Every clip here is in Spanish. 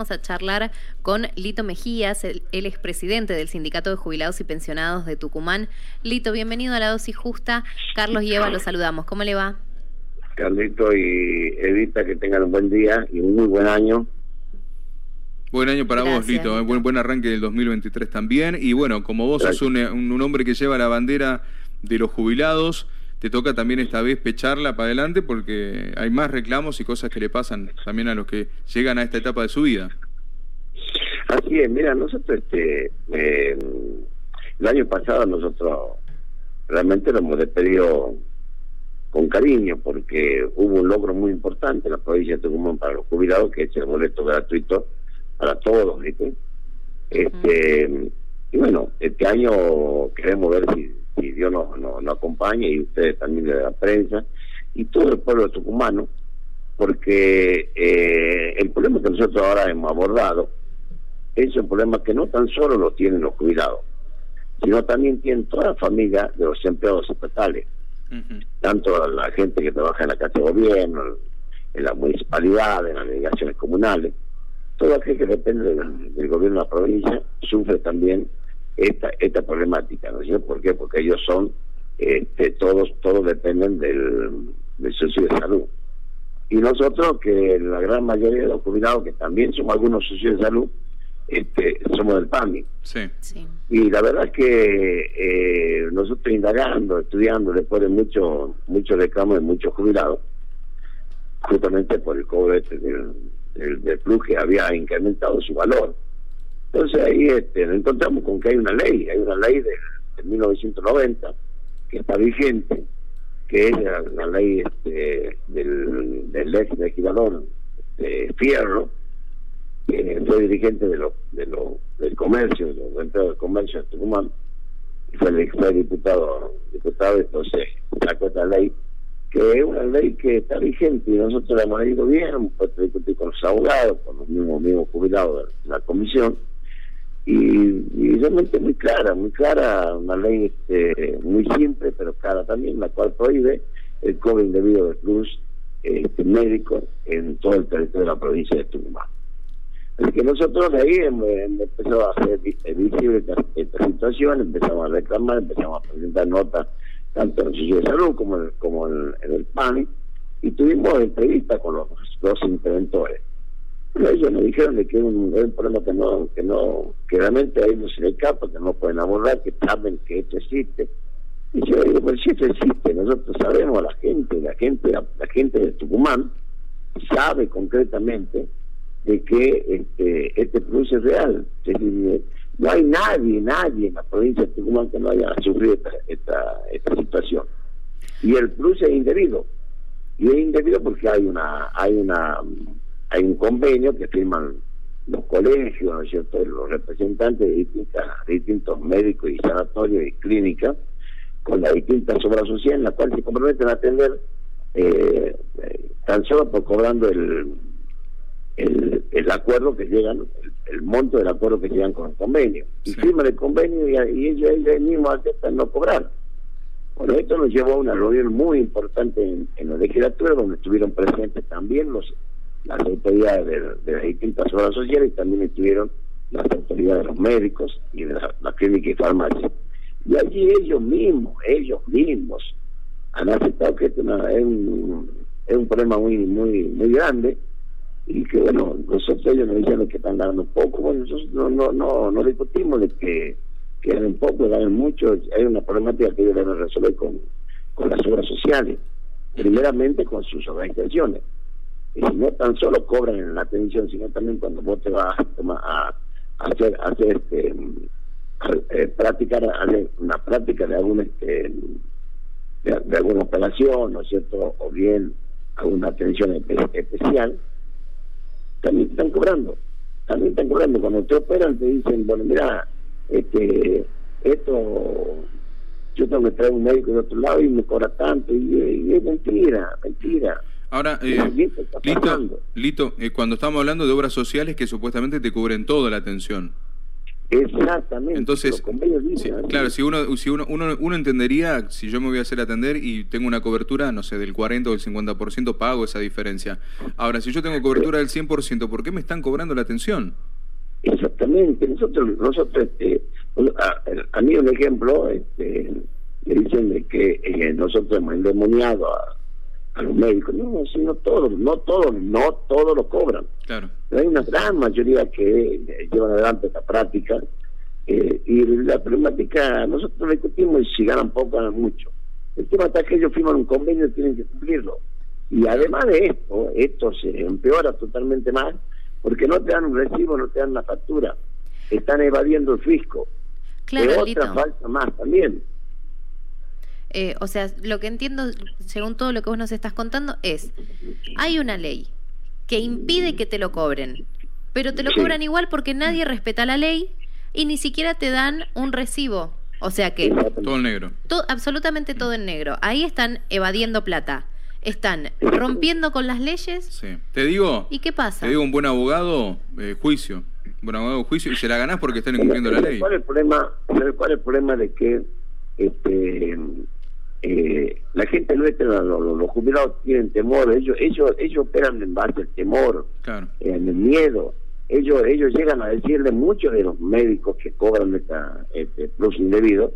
Vamos a charlar con Lito Mejías, él, es presidente del Sindicato de Jubilados y Pensionados de Tucumán. Lito, bienvenido a la dosis justa. Carlos y Eva, los saludamos. ¿Cómo le va? Carlito y Evita, que tengan un buen día y un muy buen año. Buen año para vos, Lito. ¿eh? Buen, buen arranque del 2023 también. Y bueno, como vos sos un, un hombre que lleva la bandera de los jubilados, te toca también esta vez pecharla para adelante porque hay más reclamos y cosas que le pasan también a los que llegan a esta etapa de su vida. Así es, mira, nosotros este eh, el año pasado nosotros realmente lo hemos despedido con cariño porque hubo un logro muy importante en la provincia de Tucumán para los jubilados que es el boleto gratuito para todos, ¿viste? Este, y bueno, este año queremos ver si y Dios nos no, acompañe y ustedes también de la prensa y todo el pueblo tucumano, porque eh, el problema que nosotros ahora hemos abordado es un problema que no tan solo lo tienen los cuidados, sino también tienen toda la familia de los empleados estatales, tanto la gente que trabaja en la Casa de Gobierno, en la municipalidad, en las delegaciones comunales, todo aquel que depende del, del gobierno de la provincia sufre también esta, esta problemática, ¿no es ¿Por qué? Porque ellos son, este, todos, todos dependen del, del socio de salud. Y nosotros, que la gran mayoría de los jubilados, que también somos algunos socios de salud, este, somos del PAMI. Sí. Y la verdad es que eh, nosotros indagando, estudiando, después de muchos mucho reclamos de muchos jubilados, justamente por el cobro este del, del, del plus que había incrementado su valor. Entonces ahí este, nos encontramos con que hay una ley, hay una ley de, 1990 que está vigente, que es la, ley este, del, del ex legislador este, Fierro, que fue dirigente de lo, de lo, del comercio, de los empleados del comercio de Tucumán, fue, fue diputado, diputado, entonces sacó esta ley, que es una ley que está vigente y nosotros la hemos ido bien, hemos podido discutir con los abogados, con los mismos, mismos jubilados de la comisión, y, realmente muy clara, muy clara, una ley este, muy simple pero clara también, la cual prohíbe el cobro indebido de plus este, médico en todo el territorio de la provincia de Tucumán. Así que nosotros ahí empezado a hacer visible esta, situación, empezamos a reclamar, empezamos a presentar notas tanto en el Servicio de Salud como en, como en, el PANI, y tuvimos entrevistas con los dos interventores ellos nos dijeron que es un, problema que no, que no, que realmente a ellos se les escapa, que no pueden abordar, que saben que esto existe. Y yo digo, pues si esto existe, nosotros sabemos, la gente, la gente, la, gente de Tucumán sabe concretamente de que este, este plus es real. No hay nadie, nadie en la provincia de Tucumán que no haya sufrido esta, esta situación. Y el plus es indebido. Y es indebido porque hay una, hay una hay un convenio que firman los colegios, ¿no es cierto?, los representantes de, distintas, distintos médicos y sanatorios y clínicas con las distintas obras sociales en las cuales se comprometen a atender eh, tan solo por cobrando el, el, el acuerdo que llegan, el, monto del acuerdo que llegan con el convenio. Y firman el convenio y, ellos, ellos mismos aceptan no cobrar. Bueno, esto nos llevó a una reunión muy importante en, en la legislatura donde estuvieron presentes también los las autoridades de, las distintas obras sociales y también estuvieron las autoridades de los médicos y de la, clínica y farmacia. Y allí ellos mismos, ellos mismos, han aceptado que esto es, un, es un problema muy muy muy grande y que bueno, nosotros ellos nos dicen que están ganando poco, bueno, nosotros no, no, no, no discutimos de que, que ganen poco, ganen mucho, hay una problemática que ellos deben resolver con, con las obras sociales, primeramente con sus organizaciones y no tan solo cobran la atención, sino también cuando vos te vas a, hacer, hacer este, eh, practicar una práctica de alguna este, de, alguna operación, ¿no es cierto? O bien alguna atención especial, también te están cobrando. También están cobrando. Cuando te operan te dicen, bueno, mira, este, esto, yo tengo que traer un médico de otro lado y me cobra tanto. y es mentira, mentira. Ahora, eh, Lito, Lito eh, cuando estamos hablando de obras sociales que supuestamente te cubren toda la atención. Exactamente. Entonces, claro, si uno, si uno, uno, uno entendería, si yo me voy a hacer atender y tengo una cobertura, no sé, del 40 o del 50%, pago esa diferencia. Ahora, si yo tengo cobertura del 100%, ¿por qué me están cobrando la atención? Exactamente. Nosotros, nosotros este, a, mí un ejemplo, este, le dicen de que eh, nosotros hemos endemoniado a, a los médicos. No, sino todos, no todos, no todos lo cobran. Claro. Pero hay una gran mayoría que llevan adelante esta práctica eh, y la problemática, nosotros discutimos y si ganan poco, ganan mucho. El tema está que ellos firman un convenio y tienen que cumplirlo. Y además de esto, esto se empeora totalmente más porque no te dan un recibo, no te dan la factura. Están evadiendo el fisco. Claro, otra falta más también. Eh, o sea, lo que entiendo, según todo lo que vos nos estás contando, es, hay una ley que impide que te lo cobren, pero te lo cobran igual porque nadie respeta la ley y ni siquiera te dan un recibo. O sea que... Todo en negro. Todo, absolutamente todo en negro. Ahí están evadiendo plata. Están rompiendo con las leyes. Sí. Te digo... ¿Y qué pasa? Te digo, un buen abogado, eh, juicio. Un buen abogado, juicio, y se la ganás porque están incumpliendo la ley. ¿Cuál es el problema, cuál es el problema de que este eh, la gente nuestra, los, los, jubilados tienen temor, ellos ellos ellos operan en base al temor, en el miedo. Ellos ellos llegan a decirle muchos de los médicos que cobran esta, este plus indebido,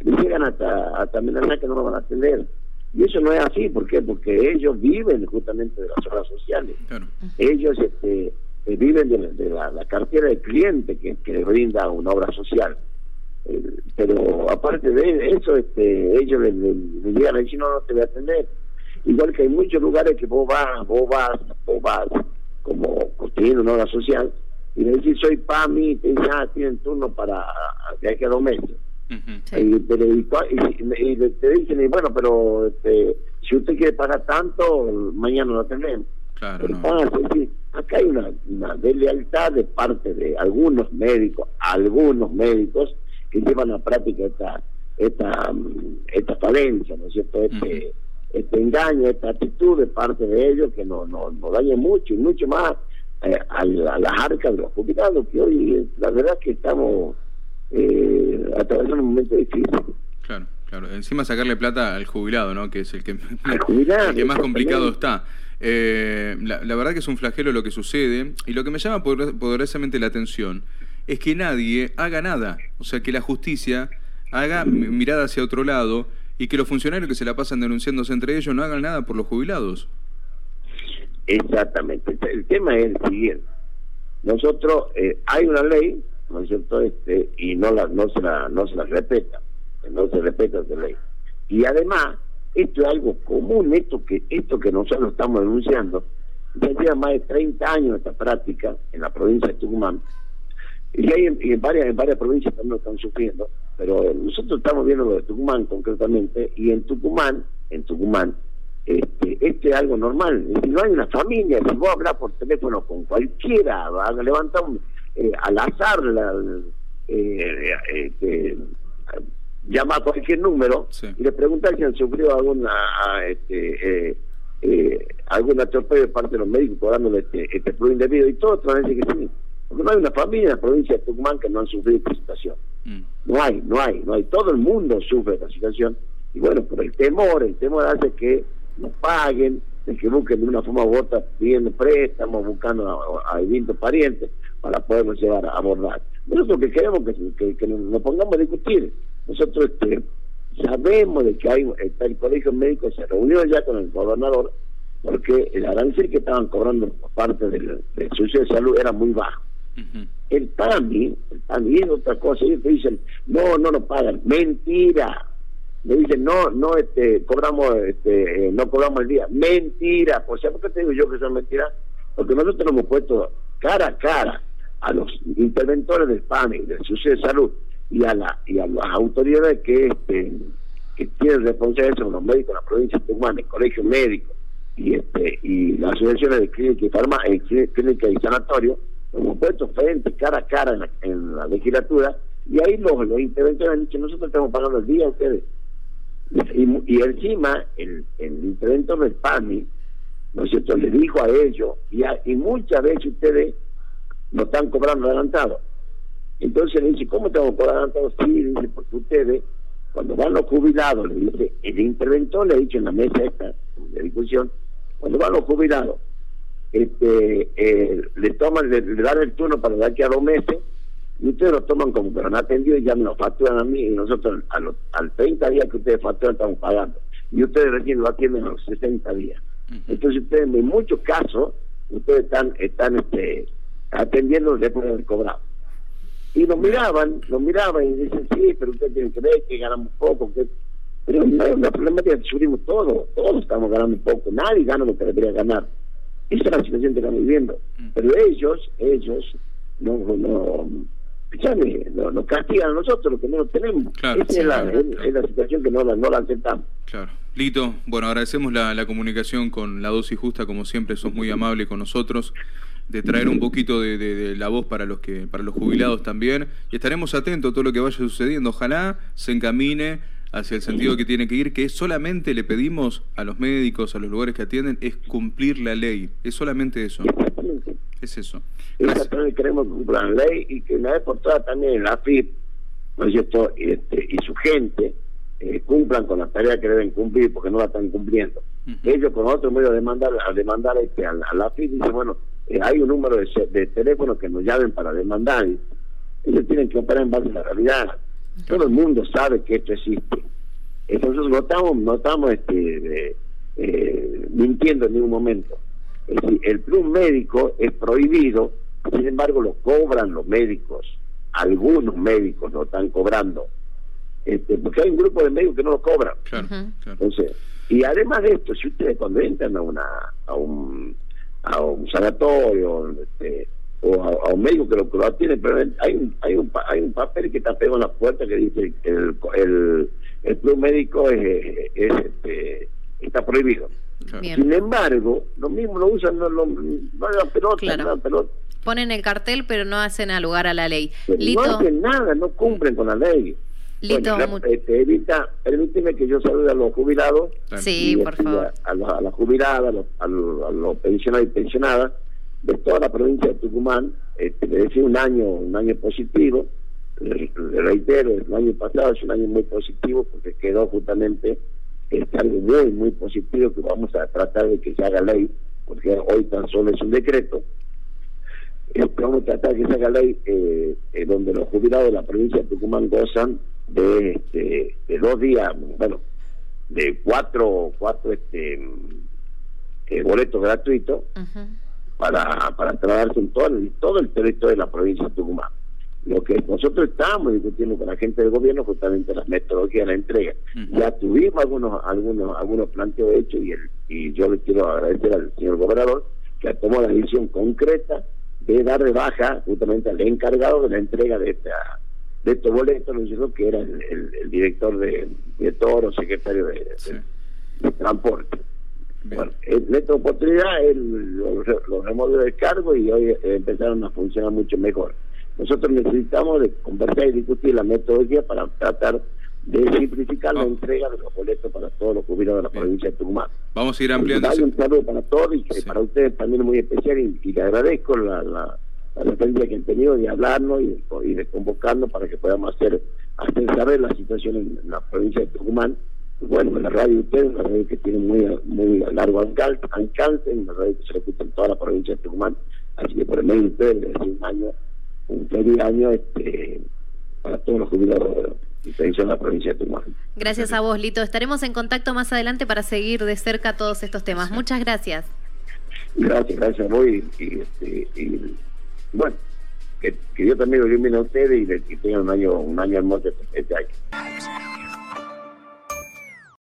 les llegan hasta, hasta amenazar que no lo van a atender. Y eso no es así, ¿por qué? Porque ellos viven justamente de las obras sociales. Ellos este, eh, viven de, la, cartera de cliente que, que les brinda una obra social. Eh, pero aparte de eso, este, ellos le, llegan a decir, no, no te voy a atender. Igual que hay muchos lugares que vos vas, vos vas, vos vas, como construyendo una obra social, y le decís, soy PAMI, y ah, tienen turno para de aquí a dos meses. y, te, dicen, bueno, pero este, si usted quiere pagar tanto, mañana lo atendemos. Claro, acá hay una, una deslealtad de parte de algunos médicos, algunos médicos, que llevan a práctica esta esta esta falencia, ¿no es cierto? Este, este engaño, esta actitud de parte de ellos que nos no, no daña mucho y mucho más eh, a, las arcas de los jubilados, que hoy la verdad que estamos eh, atravesando un momento difícil. Claro. Claro, encima sacarle plata al jubilado, ¿no? Que es el que, el que más complicado está. Eh, la, la, verdad que es un flagelo lo que sucede y lo que me llama poderosamente la atención es que nadie haga nada. O sea, que la justicia haga mirada hacia otro lado y que los funcionarios que se la pasan denunciándose entre ellos no hagan nada por los jubilados. Exactamente. El tema es el siguiente. Nosotros, eh, hay una ley, ¿no es cierto? Este, y no, la, no, se la, no se la respeta. No se respeta esa ley. Y además, esto es algo común, esto que, esto que nosotros estamos denunciando, ya lleva más de 30 años esta práctica en la provincia de Tucumán, y hay en, varias en varias provincias también lo están sufriendo, pero nosotros estamos viendo lo de Tucumán concretamente, y en Tucumán, en Tucumán, este, este es algo normal. Si no hay una familia, si vos hablas por teléfono con cualquiera, va a levantar eh, al azar, la, eh, este, llama a cualquier número y le pregunta si han sufrido alguna este, eh, eh, algún atropello de parte de los médicos cobrando este, este flujo indebido y todo, otra vez que sí. Porque no hay una familia en la provincia de Tucumán que no han sufrido esta situación. Mm. No hay, no hay, no hay. Todo el mundo sufre esta situación. Y bueno, por el temor, el temor hace que nos paguen, de que busquen de una forma u otra pidiendo préstamos, buscando a, distintos parientes para podernos llevar a abordar. Nosotros que queremos que, que, nos pongamos a discutir. Nosotros este, sabemos de que hay está el colegio médico se reunió ya con el gobernador porque el arancel que estaban cobrando por parte del, del de salud era muy bajo. El PAMI, el PAMI es otra cosa, ellos te dicen, no, no nos pagan, mentira. Me dicen, no, no, este, cobramos, este, eh, no cobramos el día, mentira. Pues, ¿por qué te digo yo que son mentiras? Porque nosotros hemos puesto cara a cara a los interventores del PAMI, del Servicio de Salud, y a, la, y a las autoridades que, este, que tienen responsabilidad sobre los médicos de la provincia de Tucumán, el colegio médico y este y las asociaciones de clínica y farma, eh, clínica y sanatorio, puesto frente, cara a cara en la, legislatura, y ahí los, los interventores han dicho, nosotros estamos pagando el día a ustedes. Y, encima, el, el interventor del PAMI, ¿no es cierto?, le dijo a ellos, y, y muchas veces ustedes no están cobrando adelantado. Entonces le dice, ¿cómo tengo que cobrar tanto? Sí, dice, porque ustedes, cuando van los jubilados, le dice, el interventor le ha dicho en la mesa esta de discusión, cuando van los jubilados, este, eh, le toman, le, dan el turno para de aquí a dos meses, y ustedes lo toman como que lo han atendido y ya me lo facturan a mí, y nosotros a los, al 30 días que ustedes facturan estamos pagando, y ustedes recién lo atienden a los 60 días. Entonces ustedes, en muchos casos, ustedes están, están este, atendiendo después de haber cobrado. Y nos miraban, nos miraban y dicen, sí, pero ustedes tienen que ver que ganamos poco, que... pero no es una problemática que sufrimos todos, todos estamos ganando poco, nadie gana lo que debería ganar. Esa es la situación que estamos viviendo. Mm. Pero ellos, ellos, no, no, no, nos castigan a nosotros lo que no lo tenemos. Esa es, la, es, la, situación que no la, no la aceptamos. Claro. Lito, bueno, agradecemos la, la comunicación con la dosis justa, como siempre, sos muy amable con nosotros de traer un poquito de, la voz para los que para los jubilados también y estaremos atentos a todo lo que vaya sucediendo ojalá se encamine hacia el sentido que tiene que ir que solamente le pedimos a los médicos a los lugares que atienden es cumplir la ley. Es solamente eso. Es eso. Exactamente queremos cumplir la ley y que una vez por todas también la FIP ¿no es este, y su gente eh, cumplan con las tareas que deben cumplir porque no la están cumpliendo. Ellos con otro medio de demandar a demandar este, a, la FIP dicen bueno eh, hay un número de, de teléfono que nos llamen para demandar. Ellos tienen que operar en base a la realidad. Todo el mundo sabe que esto existe. Entonces no estamos, no estamos este, eh, mintiendo en ningún momento. Es decir, el plus médico es prohibido, sin embargo lo cobran los médicos. Algunos médicos lo están cobrando. Este, porque hay un grupo de médicos que no lo cobran. Entonces, y además de esto, si ustedes cuando entran a una a un a un sanatorio este, o a, un médico que lo, que lo atiende, pero hay un, hay, un, hay un papel que está pegado en la puerta que dice que el, el, el club médico es, este, está prohibido. Sin embargo, lo mismo lo usan, no, no, no le dan pelota, no pelota. Ponen el cartel, pero no hacen al lugar a la ley. No hacen nada, no cumplen con la ley. Lito, este, evita, permíteme que yo salude a los jubilados. Sí, por favor. A, las la jubiladas, a los, pensionados y pensionadas de toda la provincia de Tucumán. Este, le decía un año, un año positivo. Le, reitero, el año pasado es un año muy positivo porque quedó justamente este, algo muy, muy positivo que vamos a tratar de que se haga ley, porque hoy tan solo es un decreto. Este, vamos a tratar de que se haga ley eh, eh, donde los jubilados de la provincia de Tucumán gozan de, este, de dos días, bueno, de cuatro, cuatro este, eh, boletos gratuitos para, para trasladarse en todo, el, todo el territorio de la provincia de Tucumán. Lo que nosotros estamos discutiendo con la gente del gobierno justamente la metodología de la entrega. Ya tuvimos algunos algunos algunos planteos hechos y, el, y yo le quiero agradecer al señor gobernador que tomó la decisión concreta de dar de baja justamente al encargado de la entrega de esta de estos boletos, ¿no que era el, director de, de Toro, secretario de, Transporte. Bueno, en esta oportunidad él lo, removió del cargo y hoy empezaron a funcionar mucho mejor. Nosotros necesitamos de conversar y discutir la metodología para tratar de simplificar la entrega de los boletos para todos los jubilados de la provincia de Tucumán. Vamos a ir ampliando. Hay un saludo para todos y para ustedes también muy especial y, le agradezco la la referencia que han tenido de hablarnos y, de convocarnos para que podamos hacer, hacer saber la situación en, la provincia de Tucumán. Bueno, en la radio ustedes, una radio que tiene muy, muy largo alcance, una radio que se escucha en toda la provincia de Tucumán. Así que por el medio de ustedes les deseo un año, un feliz año este, para todos los jubilados en la provincia de Tucumán. Gracias a vos, Lito. Estaremos en contacto más adelante para seguir de cerca todos estos temas. Muchas gracias. Gracias, gracias a vos y, este, y bueno, que, que yo también lo ilumine a ustedes y, que tengan un año, un año hermoso este año.